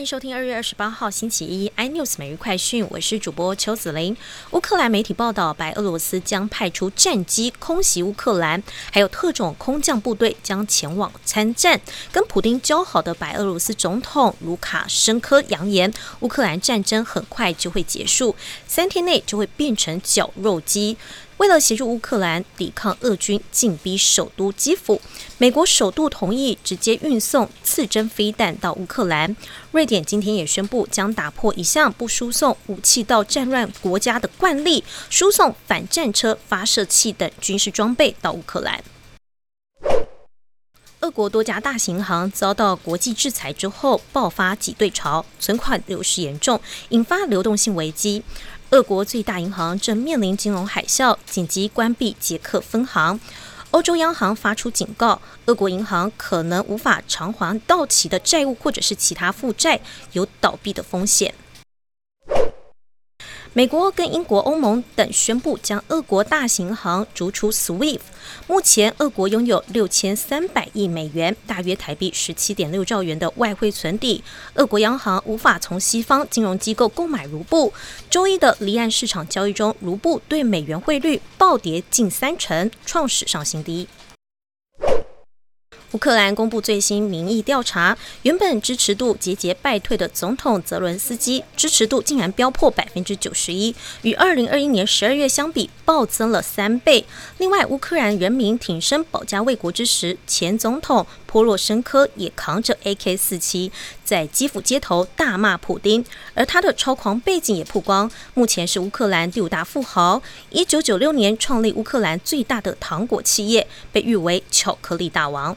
欢迎收听二月二十八号星期一 iNews 每日快讯，我是主播邱子玲。乌克兰媒体报道，白俄罗斯将派出战机空袭乌克兰，还有特种空降部队将前往参战。跟普丁交好的白俄罗斯总统卢卡申科扬言，乌克兰战争很快就会结束，三天内就会变成绞肉机。为了协助乌克兰抵抗俄军进逼首都基辅，美国首度同意直接运送刺针飞弹到乌克兰。瑞典今天也宣布将打破一项不输送武器到战乱国家的惯例，输送反战车、发射器等军事装备到乌克兰。俄国多家大型行遭到国际制裁之后，爆发挤兑潮，存款流失严重，引发流动性危机。俄国最大银行正面临金融海啸，紧急关闭捷克分行。欧洲央行发出警告，俄国银行可能无法偿还到期的债务，或者是其他负债，有倒闭的风险。美国跟英国、欧盟等宣布将俄国大型行逐出 SWIFT。目前，俄国拥有六千三百亿美元（大约台币十七点六兆元）的外汇存底。俄国央行无法从西方金融机构购买卢布。周一的离岸市场交易中，卢布对美元汇率暴跌近三成，创史上新低。乌克兰公布最新民意调查，原本支持度节节败退的总统泽伦斯基支持度竟然飙破百分之九十一，与二零二一年十二月相比暴增了三倍。另外，乌克兰人民挺身保家卫国之时，前总统波洛申科也扛着 AK 四七在基辅街头大骂普丁，而他的超狂背景也曝光，目前是乌克兰第五大富豪，一九九六年创立乌克兰最大的糖果企业，被誉为巧克力大王。